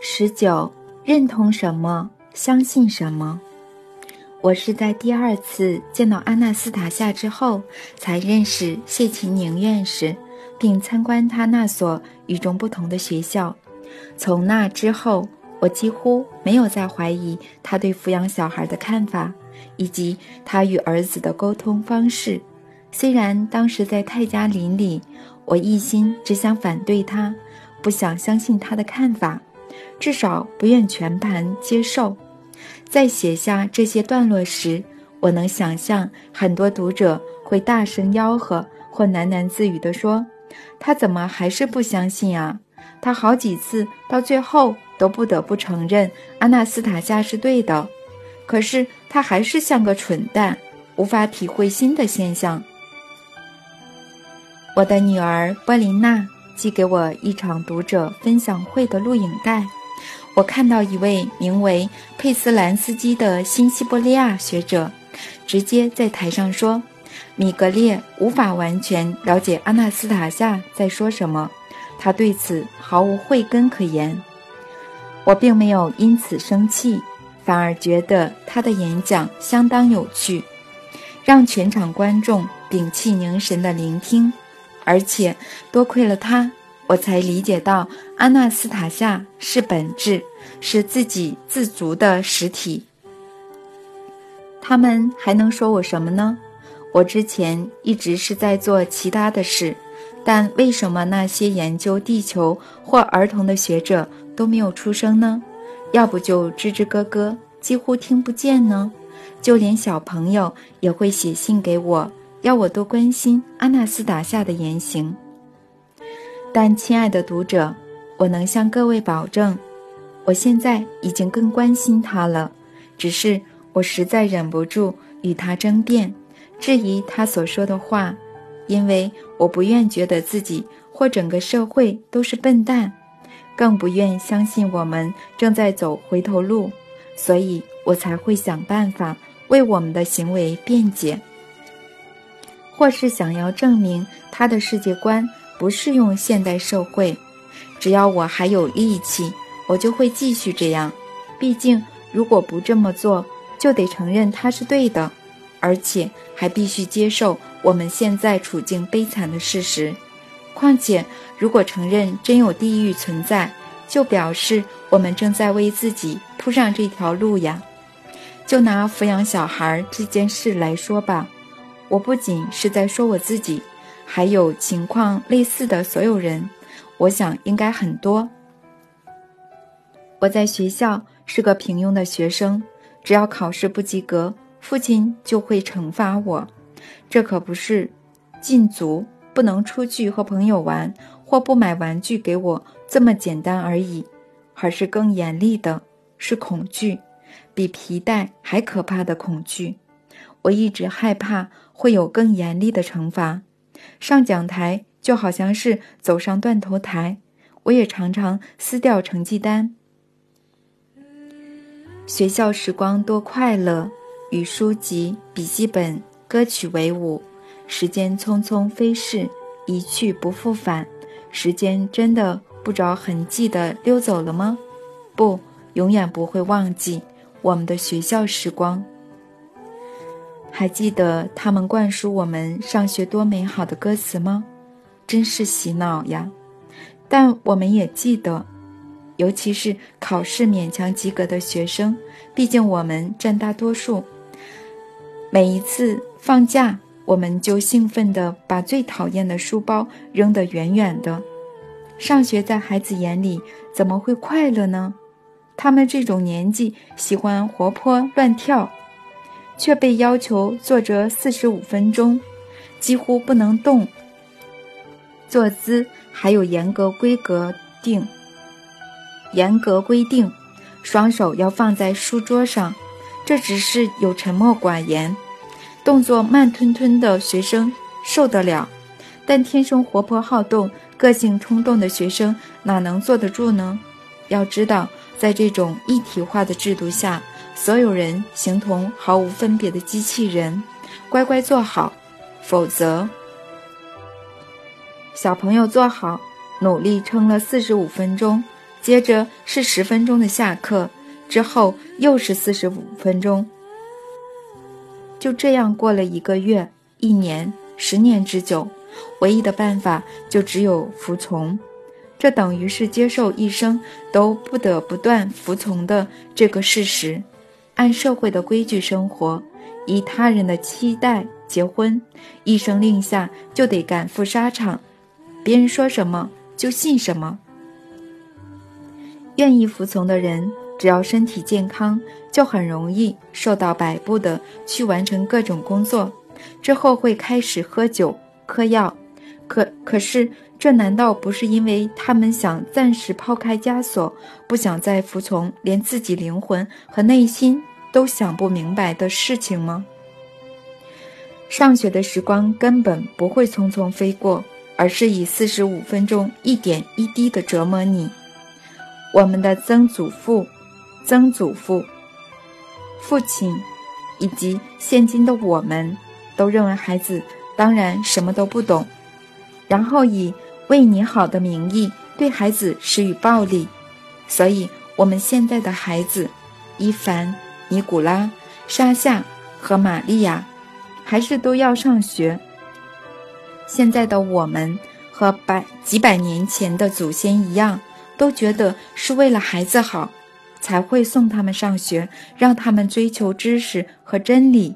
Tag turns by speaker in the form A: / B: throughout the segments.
A: 十九，认同什么，相信什么。我是在第二次见到阿纳斯塔夏之后，才认识谢琴宁院士，并参观他那所与众不同的学校。从那之后，我几乎没有再怀疑他对抚养小孩的看法，以及他与儿子的沟通方式。虽然当时在泰加林里，我一心只想反对他，不想相信他的看法。至少不愿全盘接受。在写下这些段落时，我能想象很多读者会大声吆喝或喃喃自语地说：“他怎么还是不相信啊？他好几次到最后都不得不承认阿纳斯塔夏是对的，可是他还是像个蠢蛋，无法体会新的现象。”我的女儿波琳娜寄给我一场读者分享会的录影带。我看到一位名为佩斯兰斯基的新西伯利亚学者，直接在台上说：“米格列无法完全了解阿纳斯塔夏在说什么，他对此毫无慧根可言。”我并没有因此生气，反而觉得他的演讲相当有趣，让全场观众屏气凝神地聆听，而且多亏了他。我才理解到，阿纳斯塔夏是本质，是自给自足的实体。他们还能说我什么呢？我之前一直是在做其他的事，但为什么那些研究地球或儿童的学者都没有出声呢？要不就吱吱咯咯，几乎听不见呢？就连小朋友也会写信给我，要我多关心阿纳斯塔夏的言行。但，亲爱的读者，我能向各位保证，我现在已经更关心他了。只是我实在忍不住与他争辩，质疑他所说的话，因为我不愿觉得自己或整个社会都是笨蛋，更不愿相信我们正在走回头路，所以我才会想办法为我们的行为辩解，或是想要证明他的世界观。不适用现代社会，只要我还有力气，我就会继续这样。毕竟，如果不这么做，就得承认他是对的，而且还必须接受我们现在处境悲惨的事实。况且，如果承认真有地狱存在，就表示我们正在为自己铺上这条路呀。就拿抚养小孩这件事来说吧，我不仅是在说我自己。还有情况类似的所有人，我想应该很多。我在学校是个平庸的学生，只要考试不及格，父亲就会惩罚我。这可不是禁足不能出去和朋友玩，或不买玩具给我这么简单而已，而是更严厉的，是恐惧，比皮带还可怕的恐惧。我一直害怕会有更严厉的惩罚。上讲台就好像是走上断头台，我也常常撕掉成绩单。学校时光多快乐，与书籍、笔记本、歌曲为伍，时间匆匆飞逝，一去不复返。时间真的不着痕迹地溜走了吗？不，永远不会忘记我们的学校时光。还记得他们灌输我们上学多美好的歌词吗？真是洗脑呀！但我们也记得，尤其是考试勉强及格的学生，毕竟我们占大多数。每一次放假，我们就兴奋地把最讨厌的书包扔得远远的。上学在孩子眼里怎么会快乐呢？他们这种年纪喜欢活泼乱跳。却被要求坐着四十五分钟，几乎不能动。坐姿还有严格规格定，严格规定，双手要放在书桌上。这只是有沉默寡言、动作慢吞吞的学生受得了，但天生活泼好动、个性冲动的学生哪能坐得住呢？要知道，在这种一体化的制度下。所有人形同毫无分别的机器人，乖乖坐好，否则，小朋友坐好，努力撑了四十五分钟，接着是十分钟的下课，之后又是四十五分钟。就这样过了一个月、一年、十年之久，唯一的办法就只有服从。这等于是接受一生都不得不断服从的这个事实，按社会的规矩生活，以他人的期待结婚，一声令下就得赶赴沙场，别人说什么就信什么。愿意服从的人，只要身体健康，就很容易受到摆布的去完成各种工作。之后会开始喝酒、嗑药，可可是这难道不是因为他们想暂时抛开枷锁，不想再服从连自己灵魂和内心都想不明白的事情吗？上学的时光根本不会匆匆飞过，而是以四十五分钟一点一滴的折磨你。我们的曾祖父、曾祖父、父亲，以及现今的我们，都认为孩子当然什么都不懂，然后以为你好的名义对孩子施予暴力。所以，我们现在的孩子，伊凡、尼古拉、沙夏和玛利亚，还是都要上学。现在的我们和百几百年前的祖先一样。都觉得是为了孩子好，才会送他们上学，让他们追求知识和真理。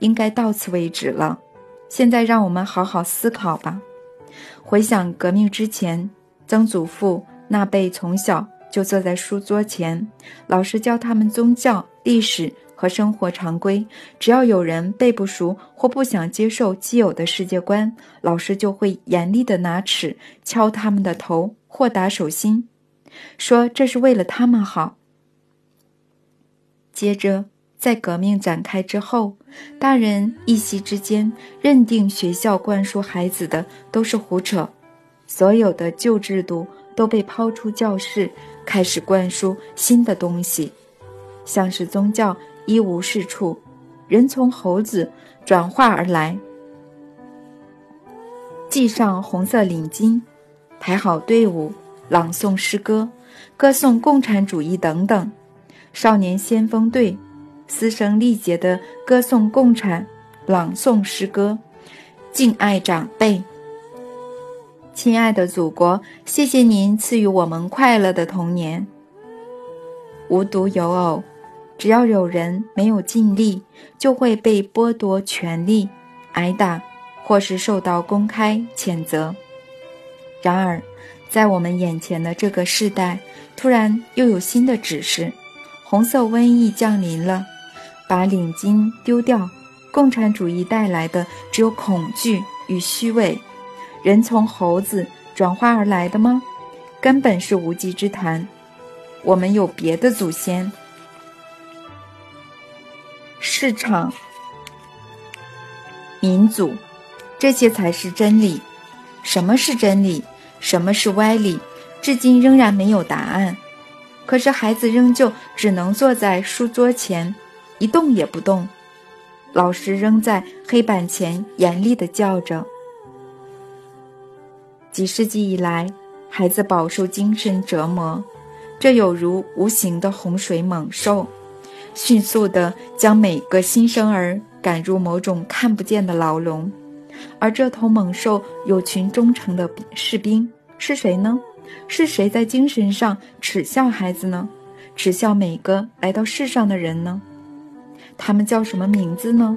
A: 应该到此为止了。现在让我们好好思考吧。回想革命之前，曾祖父那辈从小就坐在书桌前，老师教他们宗教、历史和生活常规。只要有人背不熟或不想接受既有的世界观，老师就会严厉地拿尺敲他们的头。豁达手心，说这是为了他们好。接着，在革命展开之后，大人一夕之间认定学校灌输孩子的都是胡扯，所有的旧制度都被抛出教室，开始灌输新的东西，像是宗教一无是处，人从猴子转化而来，系上红色领巾。排好队伍，朗诵诗歌，歌颂共产主义等等。少年先锋队，嘶声力竭地歌颂共产，朗诵诗歌，敬爱长辈。亲爱的祖国，谢谢您赐予我们快乐的童年。无独有偶，只要有人没有尽力，就会被剥夺权利、挨打，或是受到公开谴责。然而，在我们眼前的这个世代，突然又有新的指示：红色瘟疫降临了，把领巾丢掉。共产主义带来的只有恐惧与虚伪。人从猴子转化而来的吗？根本是无稽之谈。我们有别的祖先。市场、民族，这些才是真理。什么是真理？什么是歪理？至今仍然没有答案。可是孩子仍旧只能坐在书桌前，一动也不动。老师仍在黑板前严厉地叫着。几世纪以来，孩子饱受精神折磨，这有如无形的洪水猛兽，迅速地将每个新生儿赶入某种看不见的牢笼。而这头猛兽有群忠诚的士兵，是谁呢？是谁在精神上耻笑孩子呢？耻笑每个来到世上的人呢？他们叫什么名字呢？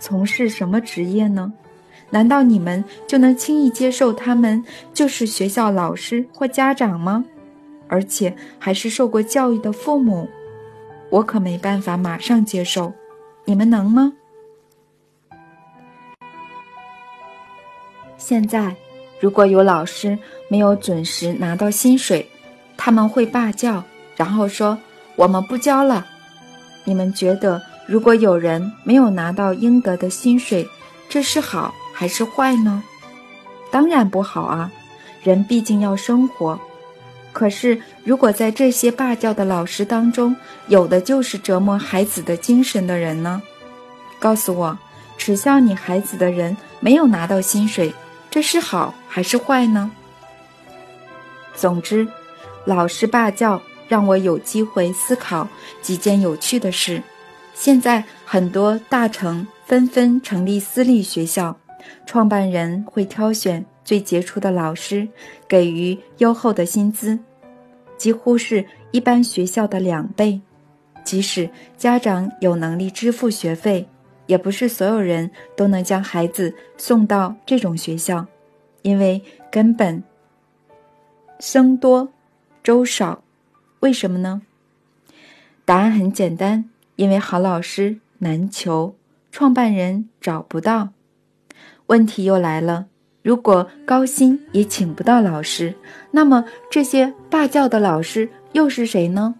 A: 从事什么职业呢？难道你们就能轻易接受他们就是学校老师或家长吗？而且还是受过教育的父母？我可没办法马上接受，你们能吗？现在，如果有老师没有准时拿到薪水，他们会罢教，然后说我们不教了。你们觉得，如果有人没有拿到应得的薪水，这是好还是坏呢？当然不好啊！人毕竟要生活。可是，如果在这些罢教的老师当中，有的就是折磨孩子的精神的人呢？告诉我，耻笑你孩子的人没有拿到薪水。这是好还是坏呢？总之，老师罢教让我有机会思考几件有趣的事。现在很多大城纷纷成立私立学校，创办人会挑选最杰出的老师，给予优厚的薪资，几乎是一般学校的两倍。即使家长有能力支付学费，也不是所有人都能将孩子送到这种学校，因为根本生多粥少。为什么呢？答案很简单。因为好老师难求，创办人找不到。问题又来了：如果高薪也请不到老师，那么这些罢教的老师又是谁呢？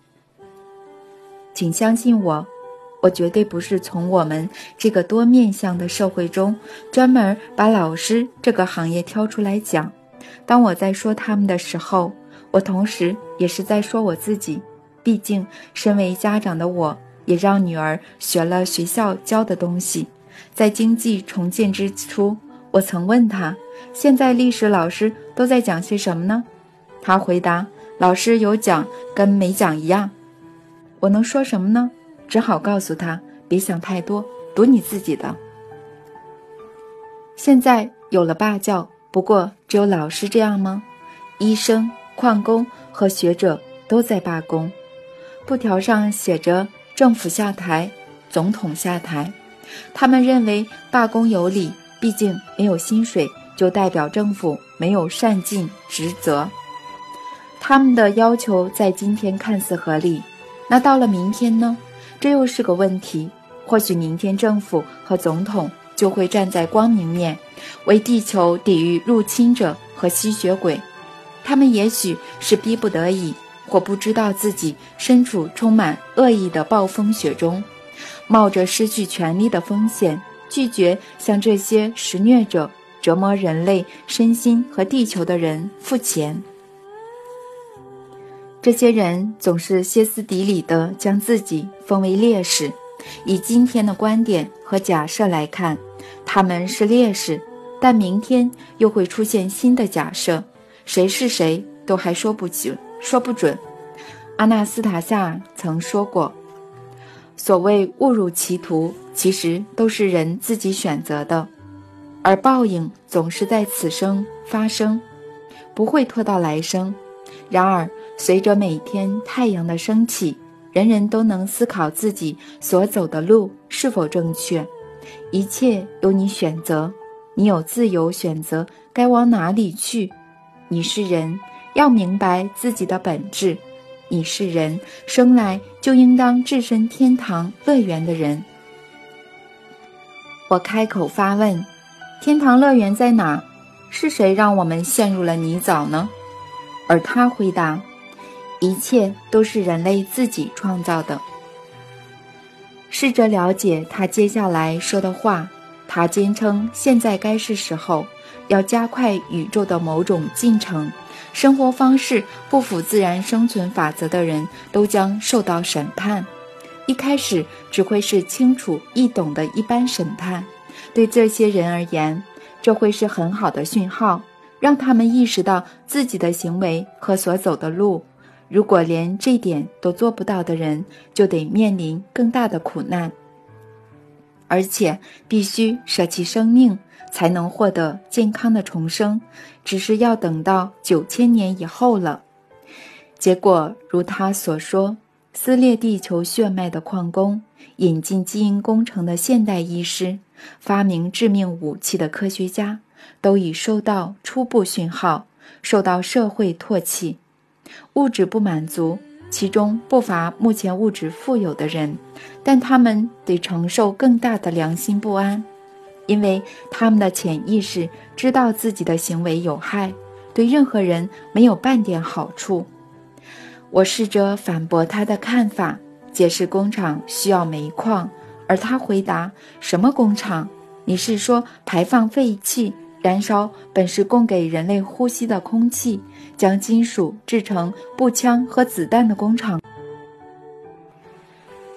A: 请相信我，我绝对不是从我们这个多面向的社会中专门把老师这个行业挑出来讲。当我在说他们的时候，我同时也是在说我自己。毕竟，身为家长的我。也让女儿学了学校教的东西。在经济重建之初，我曾问他：“现在历史老师都在讲些什么呢？”他回答：“老师有讲跟没讲一样。”我能说什么呢？只好告诉他：“别想太多，读你自己的。”现在有了罢教，不过只有老师这样吗？医生、矿工和学者都在罢工，布条上写着。政府下台，总统下台，他们认为罢工有理，毕竟没有薪水，就代表政府没有善尽职责。他们的要求在今天看似合理，那到了明天呢？这又是个问题。或许明天政府和总统就会站在光明面，为地球抵御入侵者和吸血鬼。他们也许是逼不得已。或不知道自己身处充满恶意的暴风雪中，冒着失去权力的风险，拒绝向这些施虐者、折磨人类身心和地球的人付钱。这些人总是歇斯底里地将自己封为烈士。以今天的观点和假设来看，他们是烈士，但明天又会出现新的假设，谁是谁都还说不清。说不准。阿纳斯塔夏曾说过：“所谓误入歧途，其实都是人自己选择的，而报应总是在此生发生，不会拖到来生。然而，随着每天太阳的升起，人人都能思考自己所走的路是否正确。一切由你选择，你有自由选择该往哪里去。你是人。”要明白自己的本质，你是人，生来就应当置身天堂乐园的人。我开口发问：天堂乐园在哪？是谁让我们陷入了泥沼呢？而他回答：一切都是人类自己创造的。试着了解他接下来说的话，他坚称现在该是时候，要加快宇宙的某种进程。生活方式不符自然生存法则的人都将受到审判。一开始只会是清楚易懂的一般审判，对这些人而言，这会是很好的讯号，让他们意识到自己的行为和所走的路。如果连这点都做不到的人，就得面临更大的苦难，而且必须舍弃生命。才能获得健康的重生，只是要等到九千年以后了。结果如他所说，撕裂地球血脉的矿工，引进基因工程的现代医师，发明致命武器的科学家，都已收到初步讯号，受到社会唾弃。物质不满足，其中不乏目前物质富有的人，但他们得承受更大的良心不安。因为他们的潜意识知道自己的行为有害，对任何人没有半点好处。我试着反驳他的看法，解释工厂需要煤矿，而他回答：“什么工厂？你是说排放废气、燃烧本是供给人类呼吸的空气，将金属制成步枪和子弹的工厂？”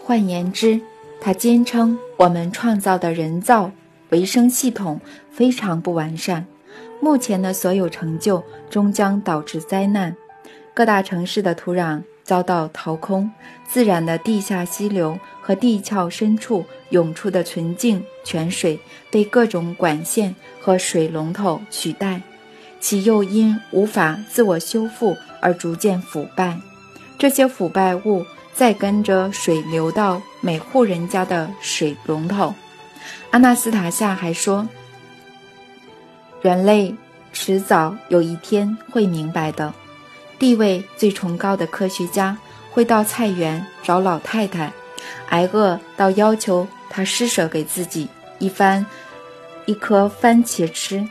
A: 换言之，他坚称我们创造的人造。维生系统非常不完善，目前的所有成就终将导致灾难。各大城市的土壤遭到掏空，自然的地下溪流和地壳深处涌出的纯净泉水被各种管线和水龙头取代，其又因无法自我修复而逐渐腐败。这些腐败物再跟着水流到每户人家的水龙头。阿纳斯塔夏还说：“人类迟早有一天会明白的。”地位最崇高的科学家会到菜园找老太太，挨饿到要求她施舍给自己一番一颗番茄吃。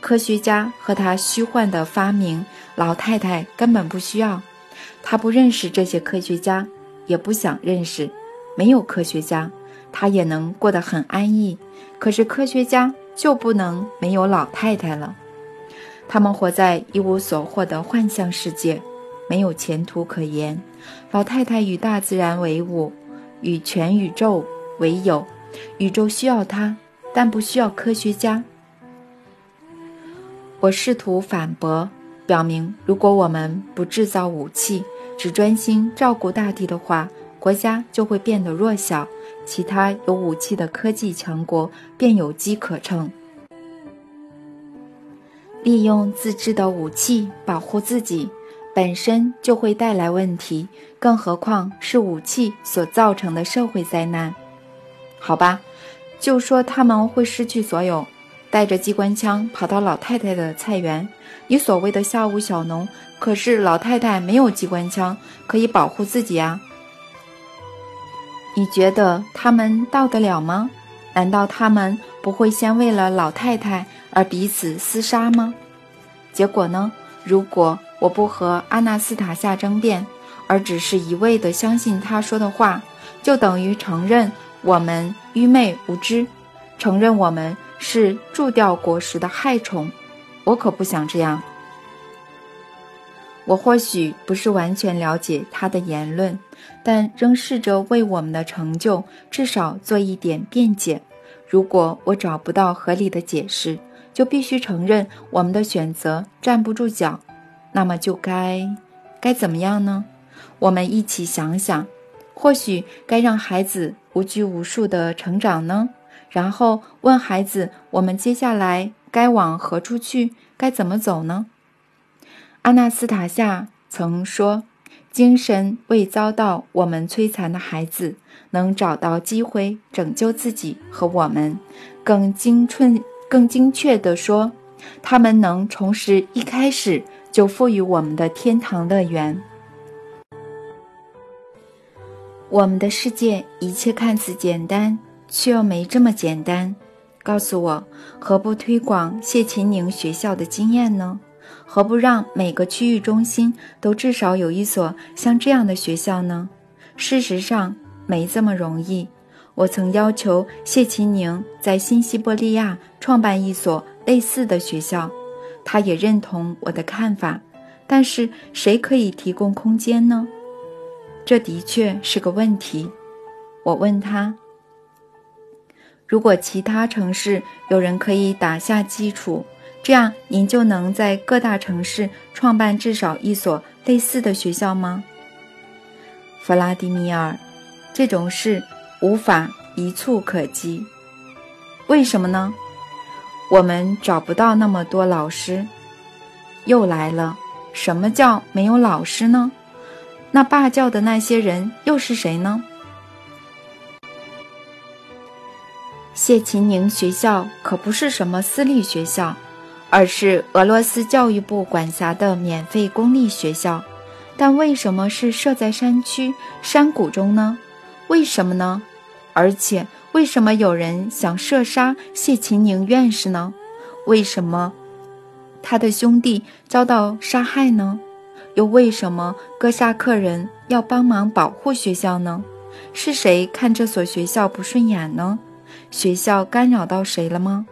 A: 科学家和他虚幻的发明，老太太根本不需要。他不认识这些科学家，也不想认识。没有科学家，他也能过得很安逸。可是科学家就不能没有老太太了。他们活在一无所获的幻象世界，没有前途可言。老太太与大自然为伍，与全宇宙为友。宇宙需要她，但不需要科学家。我试图反驳，表明如果我们不制造武器，只专心照顾大地的话，国家就会变得弱小，其他有武器的科技强国便有机可乘。利用自制的武器保护自己，本身就会带来问题，更何况是武器所造成的社会灾难？好吧，就说他们会失去所有，带着机关枪跑到老太太的菜园。你所谓的下午小农，可是老太太没有机关枪可以保护自己啊？你觉得他们到得了吗？难道他们不会先为了老太太？而彼此厮杀吗？结果呢？如果我不和阿纳斯塔夏争辩，而只是一味地相信他说的话，就等于承认我们愚昧无知，承认我们是蛀掉果实的害虫。我可不想这样。我或许不是完全了解他的言论，但仍试着为我们的成就至少做一点辩解。如果我找不到合理的解释，就必须承认我们的选择站不住脚，那么就该该怎么样呢？我们一起想想，或许该让孩子无拘无束地成长呢？然后问孩子：我们接下来该往何处去？该怎么走呢？阿纳斯塔夏曾说：“精神未遭到我们摧残的孩子，能找到机会拯救自己和我们，更精纯。”更精确地说，他们能重拾一开始就赋予我们的天堂乐园。我们的世界一切看似简单，却又没这么简单。告诉我，何不推广谢秦宁学校的经验呢？何不让每个区域中心都至少有一所像这样的学校呢？事实上，没这么容易。我曾要求谢秦宁在新西伯利亚创办一所类似的学校，他也认同我的看法。但是谁可以提供空间呢？这的确是个问题。我问他：“如果其他城市有人可以打下基础，这样您就能在各大城市创办至少一所类似的学校吗？”弗拉迪米尔，这种事。无法一蹴可及，为什么呢？我们找不到那么多老师。又来了，什么叫没有老师呢？那罢教的那些人又是谁呢？谢秦宁学校可不是什么私立学校，而是俄罗斯教育部管辖的免费公立学校。但为什么是设在山区山谷中呢？为什么呢？而且，为什么有人想射杀谢秦宁院士呢？为什么他的兄弟遭到杀害呢？又为什么哥萨克人要帮忙保护学校呢？是谁看这所学校不顺眼呢？学校干扰到谁了吗？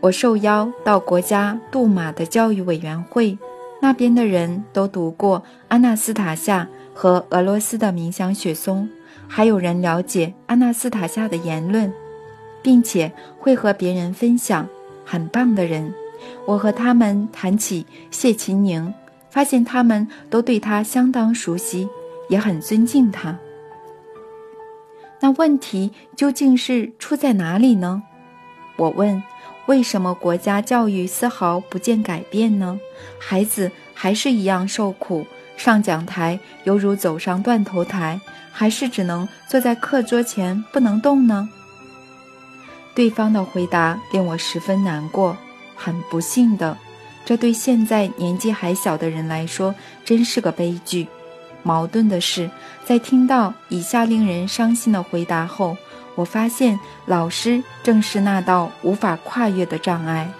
A: 我受邀到国家杜马的教育委员会，那边的人都读过阿纳斯塔夏和俄罗斯的冥想雪松。还有人了解阿纳斯塔夏的言论，并且会和别人分享，很棒的人。我和他们谈起谢秦宁，发现他们都对他相当熟悉，也很尊敬他。那问题究竟是出在哪里呢？我问：为什么国家教育丝毫不见改变呢？孩子还是一样受苦，上讲台犹如走上断头台，还是只能坐在课桌前不能动呢？对方的回答令我十分难过。很不幸的，这对现在年纪还小的人来说真是个悲剧。矛盾的是，在听到以下令人伤心的回答后，我发现老师正是那道无法跨越的障碍。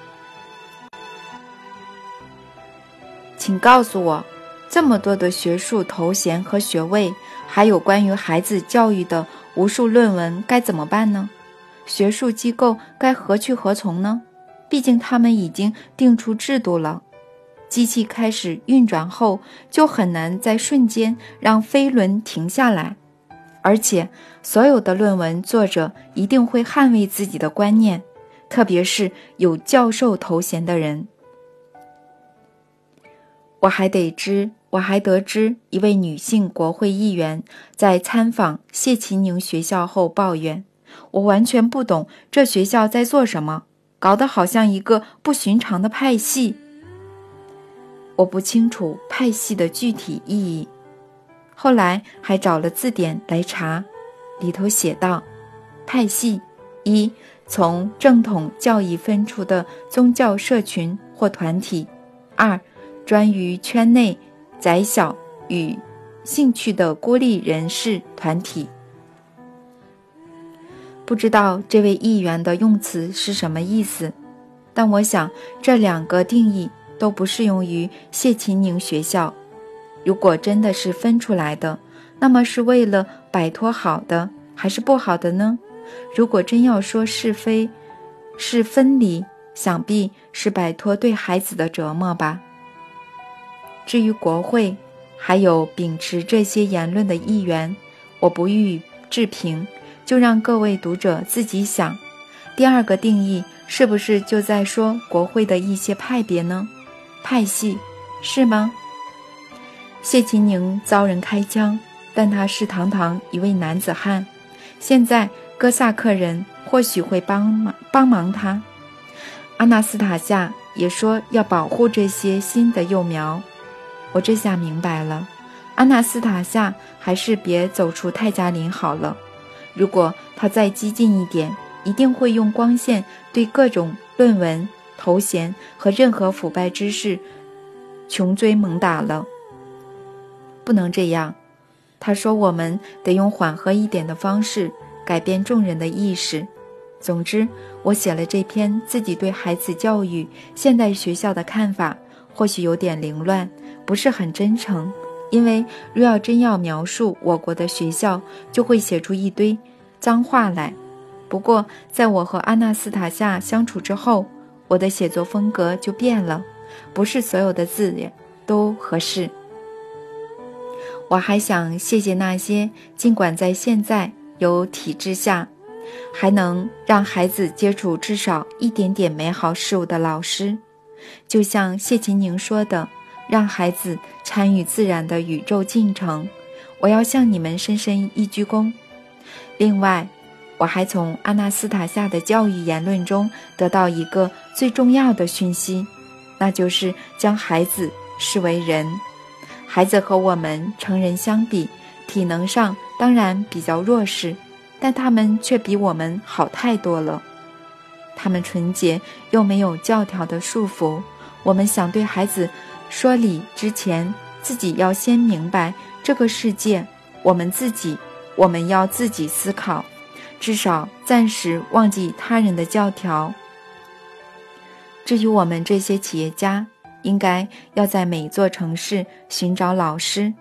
A: 请告诉我，这么多的学术头衔和学位，还有关于孩子教育的无数论文，该怎么办呢？学术机构该何去何从呢？毕竟他们已经定出制度了。机器开始运转后，就很难在瞬间让飞轮停下来，而且所有的论文作者一定会捍卫自己的观念，特别是有教授头衔的人。我还得知，我还得知一位女性国会议员在参访谢奇宁学校后抱怨：“我完全不懂这学校在做什么，搞得好像一个不寻常的派系。”我不清楚派系的具体意义，后来还找了字典来查，里头写道：派系一从正统教义分出的宗教社群或团体；二专于圈内窄小与兴趣的孤立人士团体。不知道这位议员的用词是什么意思，但我想这两个定义。都不适用于谢秦宁学校。如果真的是分出来的，那么是为了摆脱好的还是不好的呢？如果真要说是非，是分离，想必是摆脱对孩子的折磨吧。至于国会，还有秉持这些言论的议员，我不予置评，就让各位读者自己想。第二个定义是不是就在说国会的一些派别呢？派系是吗？谢秦宁遭人开枪，但他是堂堂一位男子汉。现在哥萨克人或许会帮忙帮忙他。阿纳斯塔夏也说要保护这些新的幼苗。我这下明白了，阿纳斯塔夏还是别走出泰加林好了。如果他再激进一点，一定会用光线对各种论文。头衔和任何腐败之事，穷追猛打了。不能这样，他说我们得用缓和一点的方式改变众人的意识。总之，我写了这篇自己对孩子教育现代学校的看法，或许有点凌乱，不是很真诚。因为若要真要描述我国的学校，就会写出一堆脏话来。不过，在我和阿纳斯塔夏相处之后，我的写作风格就变了，不是所有的字都合适。我还想谢谢那些尽管在现在有体制下，还能让孩子接触至少一点点美好事物的老师。就像谢琴宁说的，让孩子参与自然的宇宙进程。我要向你们深深一鞠躬。另外。我还从阿纳斯塔夏的教育言论中得到一个最重要的讯息，那就是将孩子视为人。孩子和我们成人相比，体能上当然比较弱势，但他们却比我们好太多了。他们纯洁又没有教条的束缚。我们想对孩子说理之前，自己要先明白这个世界，我们自己，我们要自己思考。至少暂时忘记他人的教条。至于我们这些企业家，应该要在每座城市寻找老师，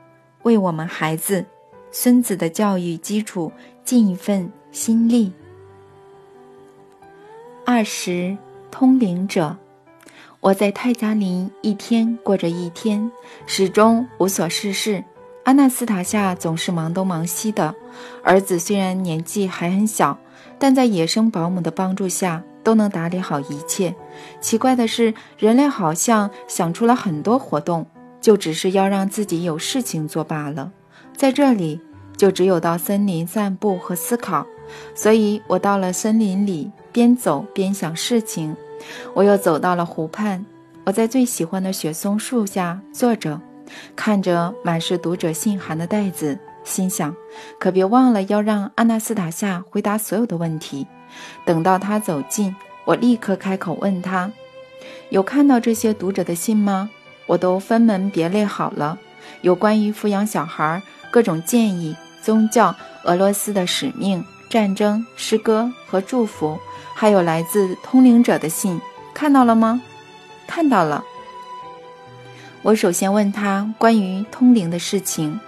A: 为我们孩子、孙子的教育基础尽一份心力。二十通灵者，我在泰加林一天过着一天，始终无所事事。阿纳斯塔夏总是忙东忙西的，儿子虽然年纪还很小，但在野生保姆的帮助下都能打理好一切。奇怪的是，人类好像想出了很多活动，就只是要让自己有事情做罢了。在这里，就只有到森林散步和思考。所以我到了森林里，边走边想事情。我又走到了湖畔，我在最喜欢的雪松树下坐着，看着满是读者信函的袋子，心想：可别忘了要让阿纳斯塔夏回答所有的问题。等到他走近，我立刻开口问他：“有看到这些读者的信吗？我都分门别类好了，有关于抚养小孩、各种建议、宗教、俄罗斯的使命、战争、诗歌和祝福，还有来自通灵者的信，看到了吗？看到了。我首先问他关于通灵的事情，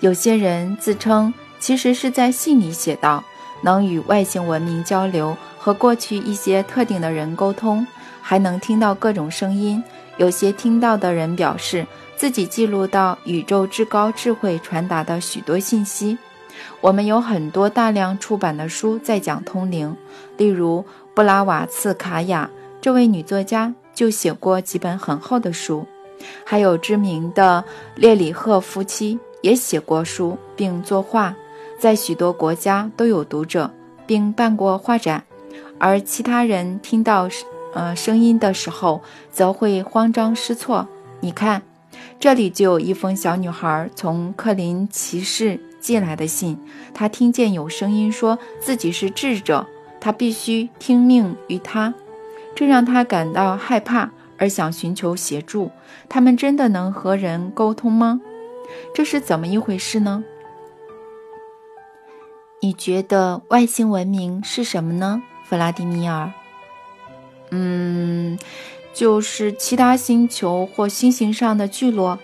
A: 有些人自称，其实是在信里写道。”能与外星文明交流，和过去一些特定的人沟通，还能听到各种声音。有些听到的人表示，自己记录到宇宙至高智慧传达的许多信息。我们有很多大量出版的书在讲通灵，例如布拉瓦茨卡娅这位女作家就写过几本很厚的书，还有知名的列里赫夫妻也写过书并作画。在许多国家都有读者，并办过画展，而其他人听到呃声音的时候，则会慌张失措。你看，这里就有一封小女孩从克林骑士寄来的信。她听见有声音说自己是智者，她必须听命于他，这让她感到害怕，而想寻求协助。他们真的能和人沟通吗？这是怎么一回事呢？你觉得外星文明是什么呢，弗拉迪米尔？嗯，就是其他星球或星星上的聚落，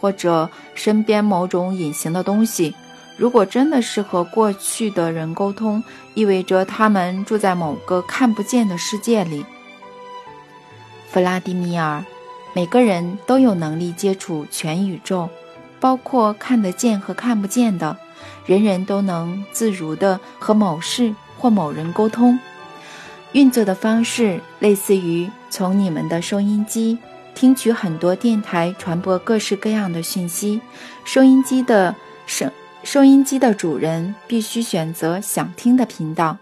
A: 或者身边某种隐形的东西。如果真的是和过去的人沟通，意味着他们住在某个看不见的世界里。弗拉迪米尔，每个人都有能力接触全宇宙，包括看得见和看不见的。人人都能自如地和某事或某人沟通，运作的方式类似于从你们的收音机听取很多电台传播各式各样的讯息。收音机的收收音机的主人必须选择想听的频道。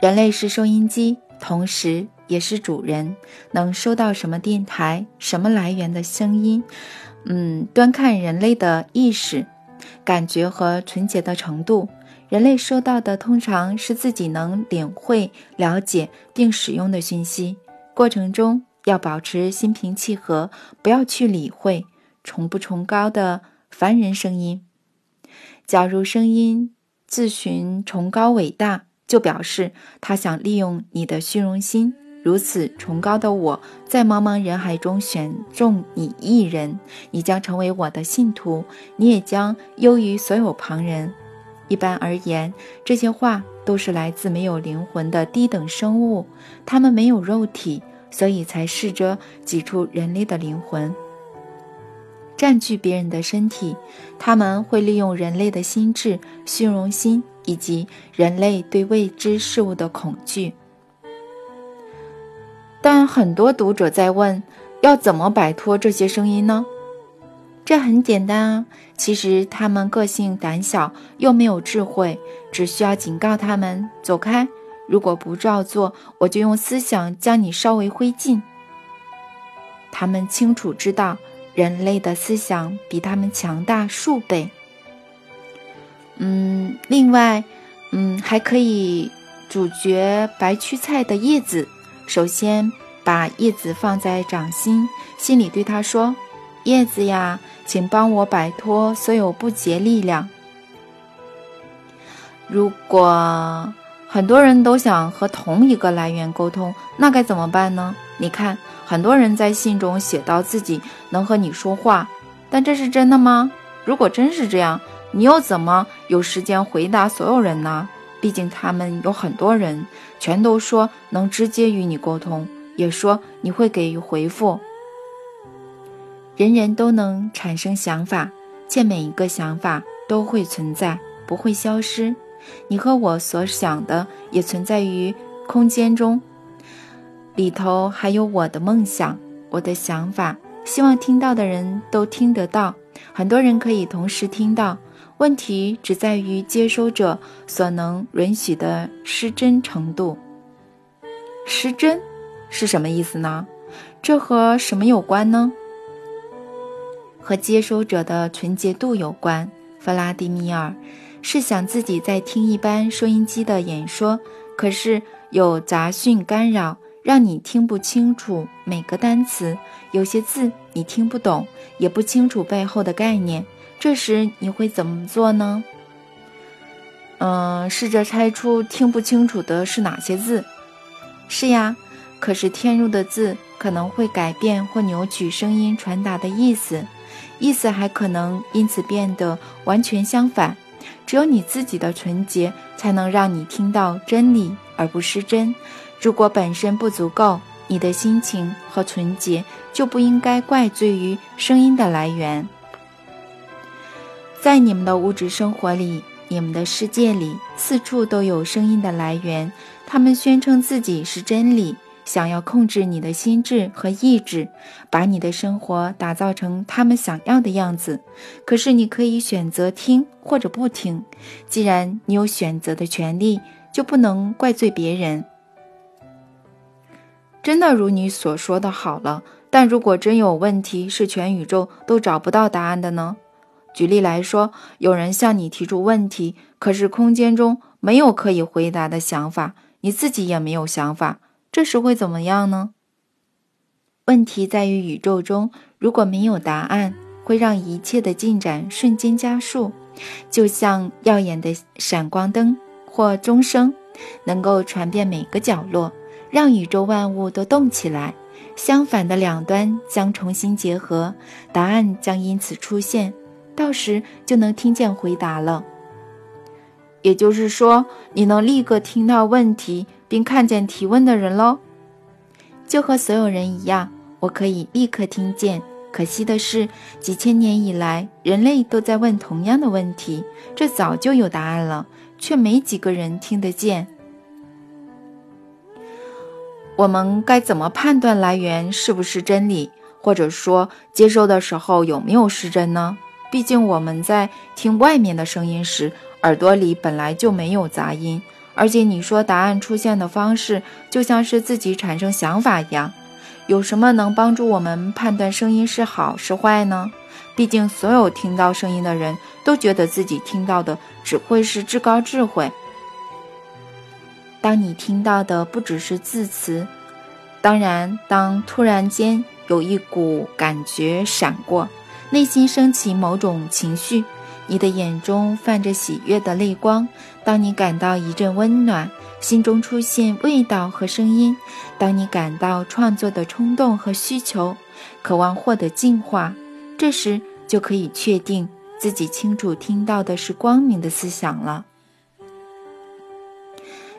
A: 人类是收音机，同时也是主人，能收到什么电台、什么来源的声音，嗯，端看人类的意识。感觉和纯洁的程度，人类收到的通常是自己能领会、了解并使用的讯息。过程中要保持心平气和，不要去理会崇不崇高的凡人声音。假如声音自寻崇高伟大，就表示他想利用你的虚荣心。如此崇高的我，在茫茫人海中选中你一人，你将成为我的信徒，你也将优于所有旁人。一般而言，这些话都是来自没有灵魂的低等生物，他们没有肉体，所以才试着挤出人类的灵魂，占据别人的身体。他们会利用人类的心智、虚荣心以及人类对未知事物的恐惧。但很多读者在问，要怎么摆脱这些声音呢？这很简单啊，其实他们个性胆小又没有智慧，只需要警告他们走开。如果不照做，我就用思想将你烧为灰烬。他们清楚知道，人类的思想比他们强大数倍。嗯，另外，嗯，还可以咀嚼白屈菜的叶子。首先，把叶子放在掌心，心里对他说：“叶子呀，请帮我摆脱所有不洁力量。”如果很多人都想和同一个来源沟通，那该怎么办呢？你看，很多人在信中写到自己能和你说话，但这是真的吗？如果真是这样，你又怎么有时间回答所有人呢？毕竟他们有很多人，全都说能直接与你沟通，也说你会给予回复。人人都能产生想法，且每一个想法都会存在，不会消失。你和我所想的也存在于空间中，里头还有我的梦想、我的想法，希望听到的人都听得到，很多人可以同时听到。问题只在于接收者所能允许的失真程度。失真是什么意思呢？这和什么有关呢？和接收者的纯洁度有关。弗拉迪米尔是想自己在听一般收音机的演说，可是有杂讯干扰，让你听不清楚每个单词，有些字你听不懂，也不清楚背后的概念。这时你会怎么做呢？嗯，试着猜出听不清楚的是哪些字。是呀，可是添入的字可能会改变或扭曲声音传达的意思，意思还可能因此变得完全相反。只有你自己的纯洁，才能让你听到真理而不失真。如果本身不足够，你的心情和纯洁就不应该怪罪于声音的来源。在你们的物质生活里，你们的世界里，四处都有声音的来源。他们宣称自己是真理，想要控制你的心智和意志，把你的生活打造成他们想要的样子。可是你可以选择听或者不听。既然你有选择的权利，就不能怪罪别人。真的如你所说的好了，但如果真有问题是全宇宙都找不到答案的呢？举例来说，有人向你提出问题，可是空间中没有可以回答的想法，你自己也没有想法，这时会怎么样呢？问题在于宇宙中如果没有答案，会让一切的进展瞬间加速，就像耀眼的闪光灯或钟声，能够传遍每个角落，让宇宙万物都动起来。相反的两端将重新结合，答案将因此出现。到时就能听见回答了。也就是说，你能立刻听到问题，并看见提问的人喽。就和所有人一样，我可以立刻听见。可惜的是，几千年以来，人类都在问同样的问题，这早就有答案了，却没几个人听得见。我们该怎么判断来源是不是真理，或者说接收的时候有没有失真呢？毕竟我们在听外面的声音时，耳朵里本来就没有杂音，而且你说答案出现的方式就像是自己产生想法一样，有什么能帮助我们判断声音是好是坏呢？毕竟所有听到声音的人都觉得自己听到的只会是至高智慧。当你听到的不只是字词，当然，当突然间有一股感觉闪过。内心升起某种情绪，你的眼中泛着喜悦的泪光。当你感到一阵温暖，心中出现味道和声音；当你感到创作的冲动和需求，渴望获得净化，这时就可以确定自己清楚听到的是光明的思想了。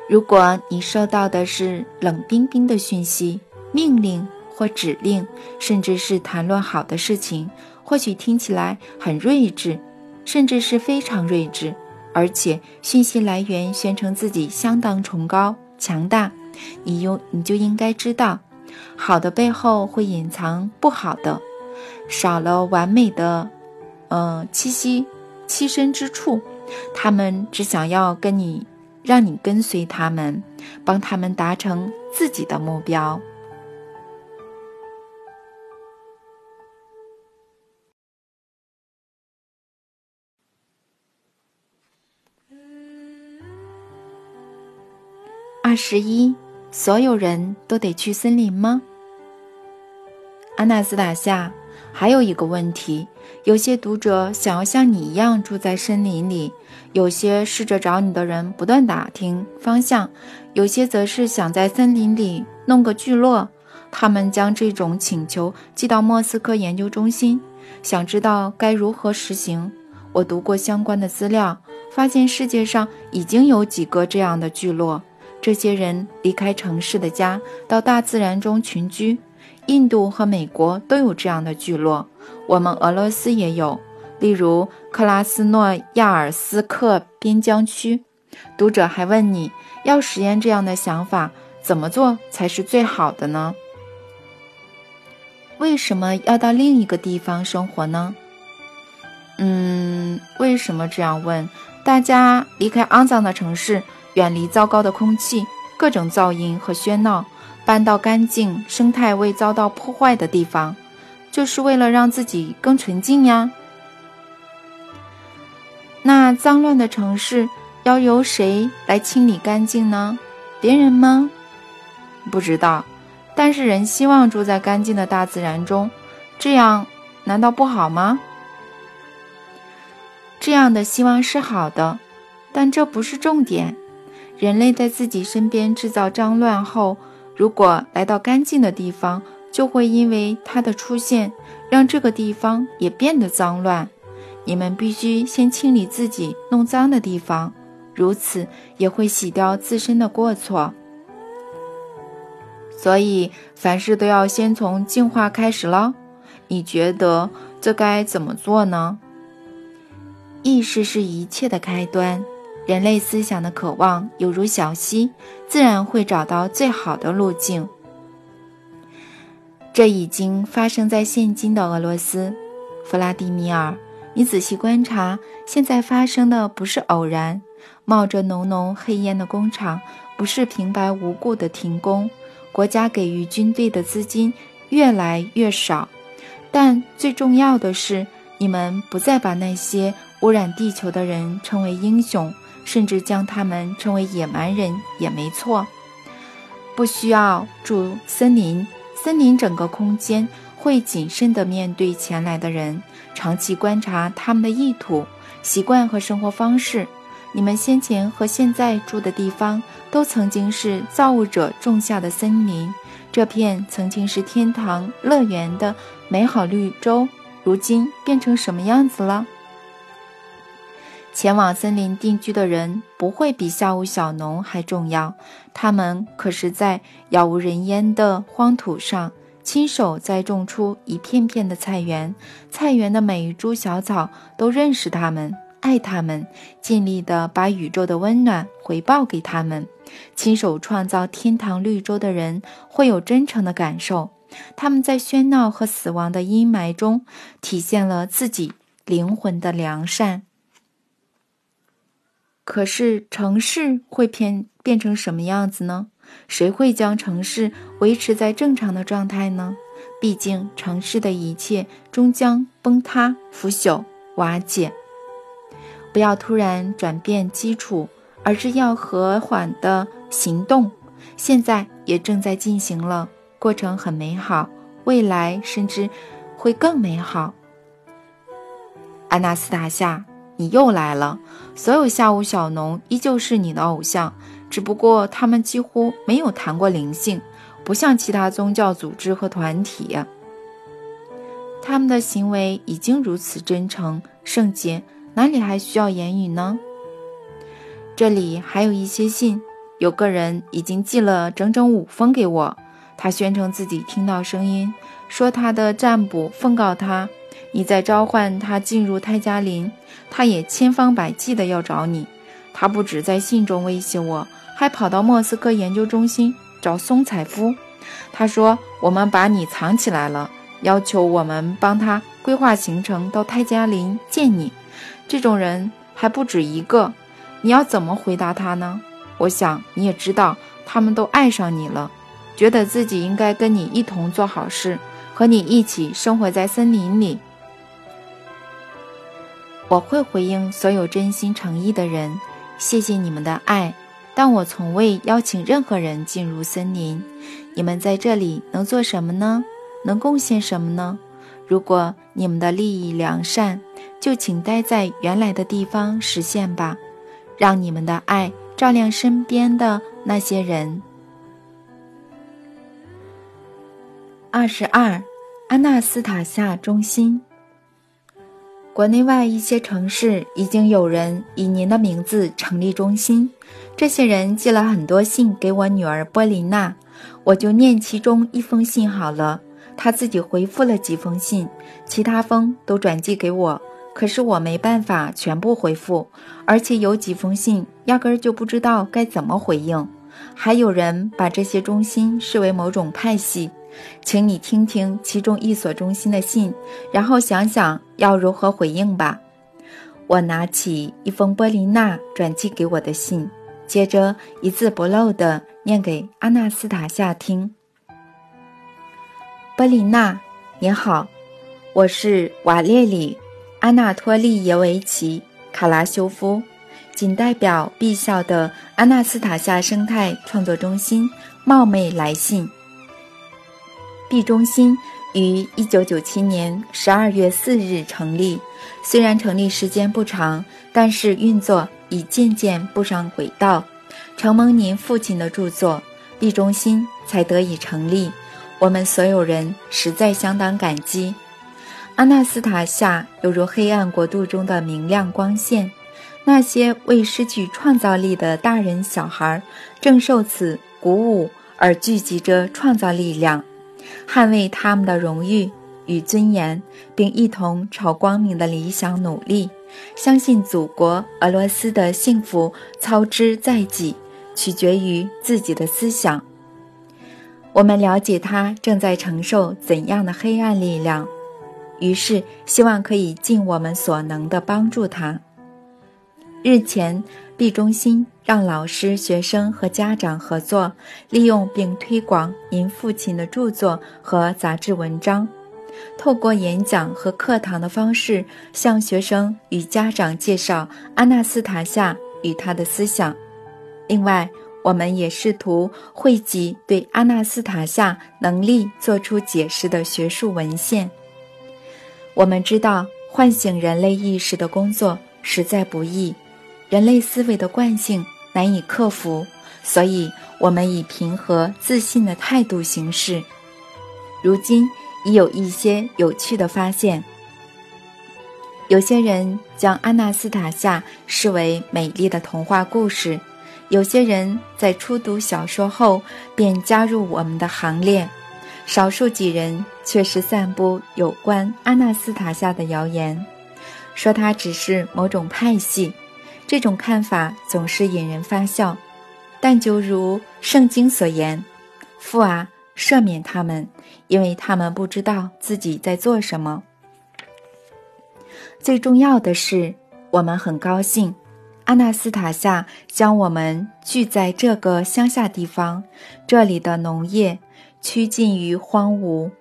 A: 如果你收到的是冷冰冰的讯息、命令或指令，甚至是谈论好的事情，或许听起来很睿智，甚至是非常睿智，而且讯息来源宣称自己相当崇高、强大，你用你就应该知道，好的背后会隐藏不好的，少了完美的，呃栖息栖身之处，他们只想要跟你，让你跟随他们，帮他们达成自己的目标。二十一，所有人都得去森林吗？阿纳斯塔夏，还有一个问题：有些读者想要像你一样住在森林里，有些试着找你的人不断打听方向，有些则是想在森林里弄个聚落。他们将这种请求寄到莫斯科研究中心，想知道该如何实行。我读过相关的资料，发现世界上已经有几个这样的聚落。这些人离开城市的家，到大自然中群居。印度和美国都有这样的聚落，我们俄罗斯也有，例如克拉斯诺亚尔斯克边疆区。读者还问你要实验这样的想法，怎么做才是最好的呢？为什么要到另一个地方生活呢？嗯，为什么这样问？大家离开肮脏的城市，远离糟糕的空气、各种噪音和喧闹，搬到干净、生态未遭到破坏的地方，就是为了让自己更纯净呀。那脏乱的城市要由谁来清理干净呢？别人吗？不知道。但是人希望住在干净的大自然中，这样难道不好吗？这样的希望是好的，但这不是重点。人类在自己身边制造脏乱后，如果来到干净的地方，就会因为它的出现，让这个地方也变得脏乱。你们必须先清理自己弄脏的地方，如此也会洗掉自身的过错。所以凡事都要先从净化开始喽。你觉得这该怎么做呢？意识是一切的开端，人类思想的渴望犹如小溪，自然会找到最好的路径。这已经发生在现今的俄罗斯，弗拉迪米尔。你仔细观察，现在发生的不是偶然。冒着浓浓黑烟的工厂，不是平白无故的停工。国家给予军队的资金越来越少，但最重要的是，你们不再把那些污染地球的人称为英雄，甚至将他们称为野蛮人也没错。不需要住森林，森林整个空间会谨慎地面对前来的人，长期观察他们的意图、习惯和生活方式。你们先前和现在住的地方，都曾经是造物者种下的森林。这片曾经是天堂乐园的美好绿洲，如今变成什么样子了？前往森林定居的人，不会比下午小农还重要。他们可是在杳无人烟的荒土上，亲手栽种出一片片的菜园。菜园的每一株小草，都认识他们。爱他们，尽力的把宇宙的温暖回报给他们。亲手创造天堂绿洲的人会有真诚的感受，他们在喧闹和死亡的阴霾中体现了自己灵魂的良善。可是城市会变变成什么样子呢？谁会将城市维持在正常的状态呢？毕竟城市的一切终将崩塌、腐朽、瓦解。不要突然转变基础，而是要和缓的行动。现在也正在进行了，过程很美好，未来甚至会更美好。安纳斯塔夏，你又来了。所有下午小农依旧是你的偶像，只不过他们几乎没有谈过灵性，不像其他宗教组织和团体，他们的行为已经如此真诚圣洁。哪里还需要言语呢？这里还有一些信，有个人已经寄了整整五封给我。他宣称自己听到声音，说他的占卜奉告他，你在召唤他进入泰加林。他也千方百计的要找你。他不止在信中威胁我，还跑到莫斯科研究中心找松采夫。他说我们把你藏起来了，要求我们帮他规划行程到泰加林见你。这种人还不止一个，你要怎么回答他呢？我想你也知道，他们都爱上你了，觉得自己应该跟你一同做好事，和你一起生活在森林里。我会回应所有真心诚意的人，谢谢你们的爱，但我从未邀请任何人进入森林。你们在这里能做什么呢？能贡献什么呢？如果你们的利益良善。就请待在原来的地方实现吧，让你们的爱照亮身边的那些人。二十二，安纳斯塔夏中心。国内外一些城市已经有人以您的名字成立中心，这些人寄了很多信给我女儿波琳娜，我就念其中一封信好了。她自己回复了几封信，其他封都转寄给我。可是我没办法全部回复，而且有几封信压根儿就不知道该怎么回应。还有人把这些中心视为某种派系，请你听听其中一所中心的信，然后想想要如何回应吧。我拿起一封波琳娜转寄给我的信，接着一字不漏地念给阿纳斯塔夏听。波琳娜，你好，我是瓦列里·安纳托利耶维奇·卡拉修夫，仅代表 B 校的阿纳斯塔夏生态创作中心冒昧来信。B 中心于1997年12月4日成立，虽然成立时间不长，但是运作已渐渐步上轨道。承蒙您父亲的著作，B 中心才得以成立。我们所有人实在相当感激。阿纳斯塔夏犹如黑暗国度中的明亮光线，那些未失去创造力的大人小孩正受此鼓舞而聚集着创造力量。捍卫他们的荣誉与尊严，并一同朝光明的理想努力。相信祖国俄罗斯的幸福操之在己，取决于自己的思想。我们了解他正在承受怎样的黑暗力量，于是希望可以尽我们所能的帮助他。日前，B 中心。让老师、学生和家长合作，利用并推广您父亲的著作和杂志文章，透过演讲和课堂的方式，向学生与家长介绍阿纳斯塔夏与他的思想。另外，我们也试图汇集对阿纳斯塔夏能力做出解释的学术文献。我们知道，唤醒人类意识的工作实在不易，人类思维的惯性。难以克服，所以我们以平和自信的态度行事。如今已有一些有趣的发现。有些人将阿纳斯塔夏视为美丽的童话故事，有些人在初读小说后便加入我们的行列，少数几人却是散布有关阿纳斯塔夏的谣言，说他只是某种派系。这种看法总是引人发笑，但就如圣经所言：“父啊，赦免他们，因为他们不知道自己在做什么。”最重要的是，我们很高兴，阿纳斯塔夏将我们聚在这个乡下地方，这里的农业趋近于荒芜。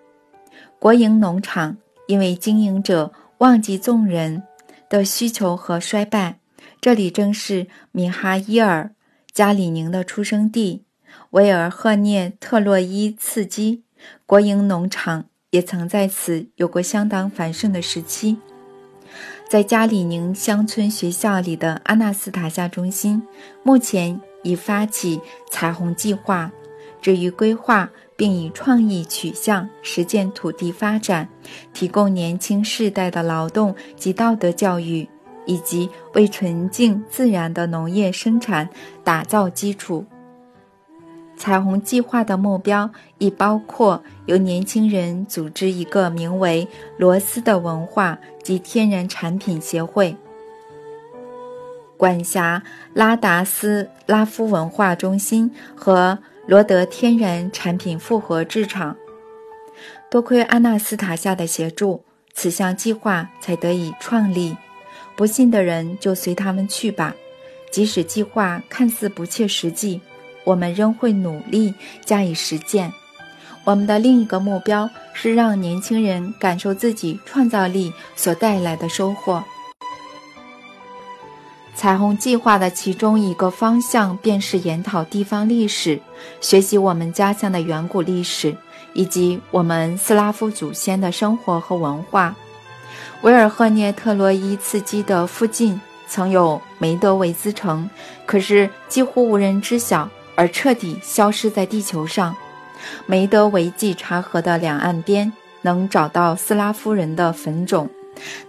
A: 国营农场因为经营者忘记众人的需求和衰败。这里正是米哈伊尔·加里宁的出生地，维尔赫涅特洛伊茨基国营农场也曾在此有过相当繁盛的时期。在加里宁乡村学校里的阿纳斯塔夏中心，目前已发起彩虹计划，至于规划并以创意取向实践土地发展，提供年轻世代的劳动及道德教育。以及为纯净自然的农业生产打造基础。彩虹计划的目标亦包括由年轻人组织一个名为“罗斯的文化及天然产品协会”，管辖拉达斯拉夫文化中心和罗德天然产品复合制厂。多亏阿纳斯塔夏的协助，此项计划才得以创立。不信的人就随他们去吧，即使计划看似不切实际，我们仍会努力加以实践。我们的另一个目标是让年轻人感受自己创造力所带来的收获。彩虹计划的其中一个方向便是研讨地方历史，学习我们家乡的远古历史，以及我们斯拉夫祖先的生活和文化。维尔赫涅特洛伊茨基的附近曾有梅德韦兹城，可是几乎无人知晓，而彻底消失在地球上。梅德韦济查河的两岸边能找到斯拉夫人的坟冢，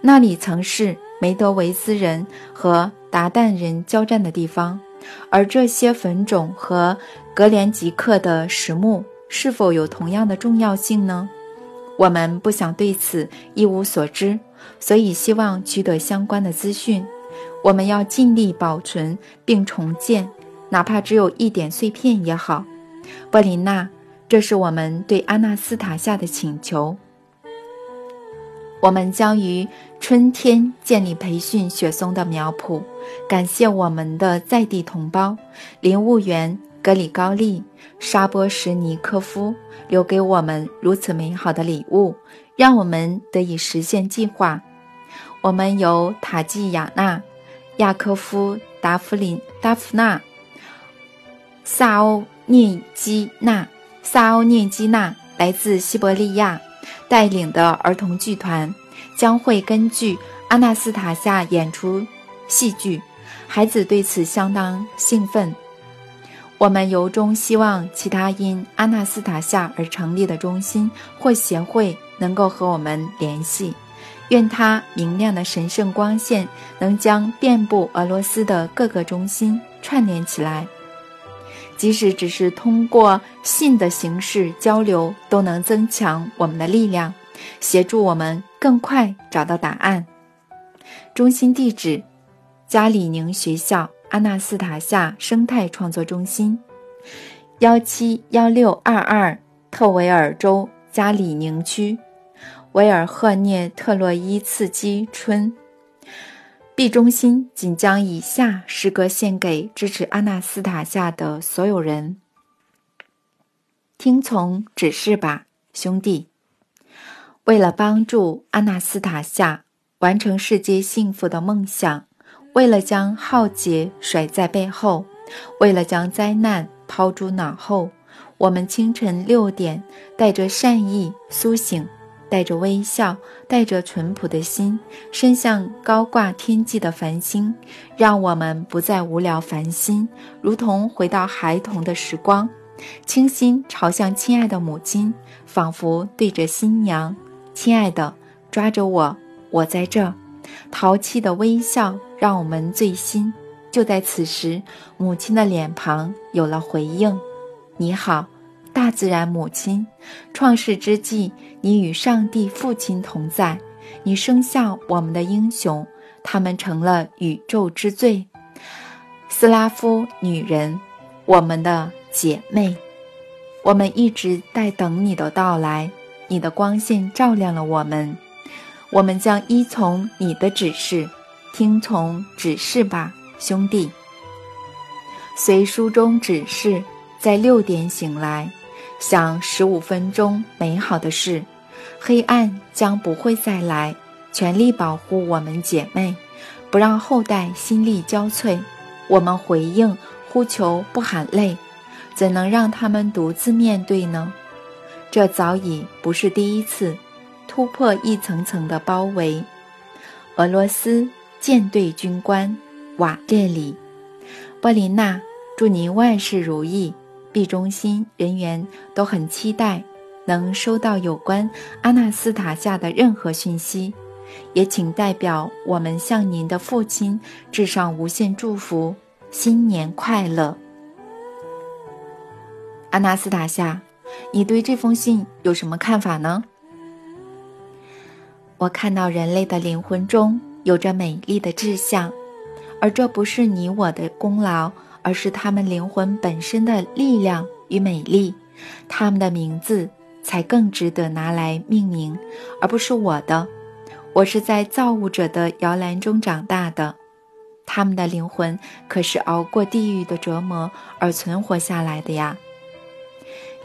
A: 那里曾是梅德韦兹人和鞑靼人交战的地方。而这些坟冢和格连吉克的石墓是否有同样的重要性呢？我们不想对此一无所知。所以，希望取得相关的资讯。我们要尽力保存并重建，哪怕只有一点碎片也好。波琳娜，这是我们对阿纳斯塔夏的请求。我们将于春天建立培训雪松的苗圃，感谢我们的在地同胞林务员格里高利沙波什尼科夫留给我们如此美好的礼物，让我们得以实现计划。我们由塔季亚娜、亚科夫、达芙林、达芙娜、萨欧涅基娜、萨欧涅基娜来自西伯利亚。带领的儿童剧团将会根据阿纳斯塔夏演出戏剧，孩子对此相当兴奋。我们由衷希望其他因阿纳斯塔夏而成立的中心或协会能够和我们联系。愿它明亮的神圣光线能将遍布俄罗斯的各个中心串联起来。即使只是通过信的形式交流，都能增强我们的力量，协助我们更快找到答案。中心地址：加里宁学校阿纳斯塔夏生态创作中心，幺七幺六二二特维尔州加里宁区，维尔赫涅特洛伊茨基村。B 中心仅将以下诗歌献给支持阿纳斯塔夏的所有人。听从指示吧，兄弟！为了帮助阿纳斯塔夏完成世界幸福的梦想，为了将浩劫甩在背后，为了将灾难抛诸脑后，我们清晨六点带着善意苏醒。带着微笑，带着淳朴的心，伸向高挂天际的繁星，让我们不再无聊烦心，如同回到孩童的时光，倾心朝向亲爱的母亲，仿佛对着新娘：“亲爱的，抓着我，我在这。”淘气的微笑让我们醉心。就在此时，母亲的脸庞有了回应：“你好。”大自然母亲，创世之际，你与上帝父亲同在，你生下我们的英雄，他们成了宇宙之最。斯拉夫女人，我们的姐妹，我们一直在等你的到来。你的光线照亮了我们，我们将依从你的指示，听从指示吧，兄弟。随书中指示，在六点醒来。想十五分钟美好的事，黑暗将不会再来。全力保护我们姐妹，不让后代心力交瘁。我们回应呼求，不喊累，怎能让他们独自面对呢？这早已不是第一次突破一层层的包围。俄罗斯舰队军官瓦列里，波琳娜，祝您万事如意。B 中心人员都很期待能收到有关阿纳斯塔夏的任何讯息，也请代表我们向您的父亲致上无限祝福，新年快乐。阿纳斯塔夏，你对这封信有什么看法呢？我看到人类的灵魂中有着美丽的志向，而这不是你我的功劳。而是他们灵魂本身的力量与美丽，他们的名字才更值得拿来命名，而不是我的。我是在造物者的摇篮中长大的，他们的灵魂可是熬过地狱的折磨而存活下来的呀。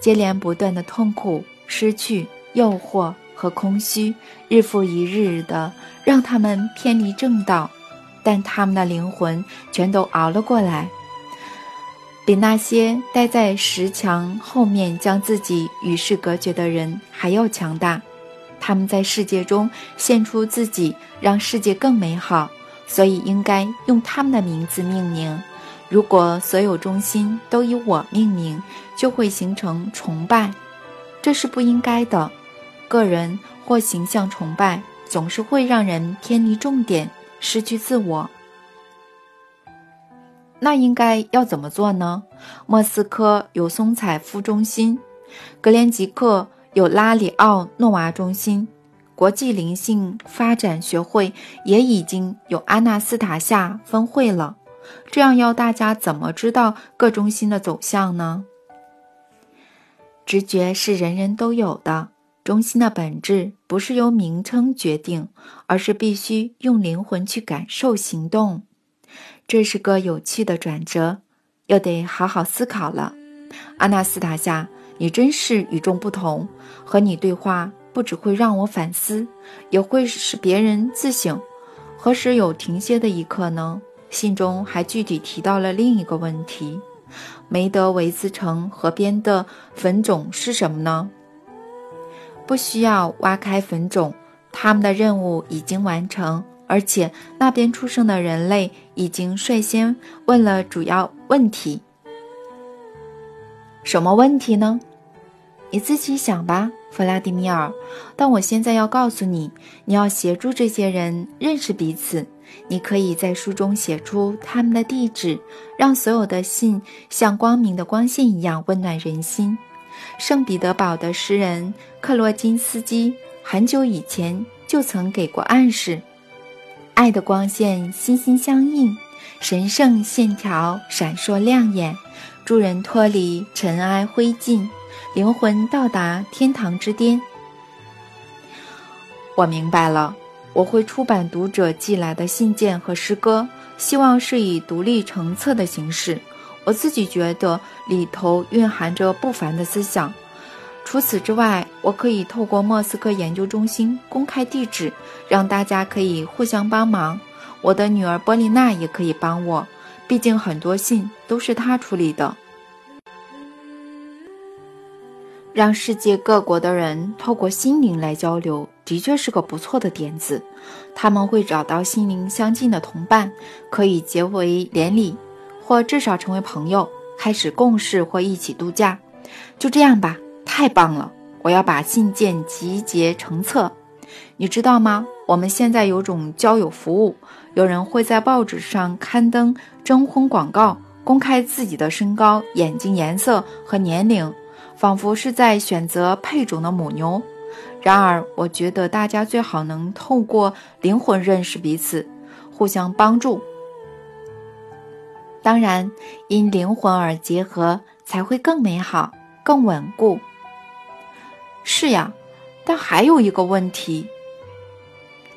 A: 接连不断的痛苦、失去、诱惑和空虚，日复一日的让他们偏离正道，但他们的灵魂全都熬了过来。比那些待在石墙后面将自己与世隔绝的人还要强大，他们在世界中献出自己，让世界更美好，所以应该用他们的名字命名。如果所有中心都以我命名，就会形成崇拜，这是不应该的。个人或形象崇拜总是会让人偏离重点，失去自我。那应该要怎么做呢？莫斯科有松采夫中心，格连吉克有拉里奥诺娃中心，国际灵性发展学会也已经有阿纳斯塔夏分会了。这样要大家怎么知道各中心的走向呢？直觉是人人都有的，中心的本质不是由名称决定，而是必须用灵魂去感受、行动。这是个有趣的转折，又得好好思考了。阿纳斯塔夏，你真是与众不同。和你对话不只会让我反思，也会使别人自省。何时有停歇的一刻呢？信中还具体提到了另一个问题。梅德韦兹城河边的坟冢是什么呢？不需要挖开坟冢，他们的任务已经完成，而且那边出生的人类已经率先问了主要问题。什么问题呢？你自己想吧，弗拉迪米尔。但我现在要告诉你，你要协助这些人认识彼此。你可以在书中写出他们的地址，让所有的信像光明的光线一样温暖人心。圣彼得堡的诗人克洛金斯基很久以前就曾给过暗示：爱的光线心心相印，神圣线条闪烁亮眼，助人脱离尘埃灰烬，灵魂到达天堂之巅。我明白了。我会出版读者寄来的信件和诗歌，希望是以独立成册的形式。我自己觉得里头蕴含着不凡的思想。除此之外，我可以透过莫斯科研究中心公开地址，让大家可以互相帮忙。我的女儿波丽娜也可以帮我，毕竟很多信都是她处理的。让世界各国的人透过心灵来交流。的确是个不错的点子，他们会找到心灵相近的同伴，可以结为连理，或至少成为朋友，开始共事或一起度假。就这样吧，太棒了！我要把信件集结成册。你知道吗？我们现在有种交友服务，有人会在报纸上刊登征婚广告，公开自己的身高、眼睛颜色和年龄，仿佛是在选择配种的母牛。然而，我觉得大家最好能透过灵魂认识彼此，互相帮助。当然，因灵魂而结合才会更美好、更稳固。是呀，但还有一个问题。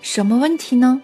A: 什么问题呢？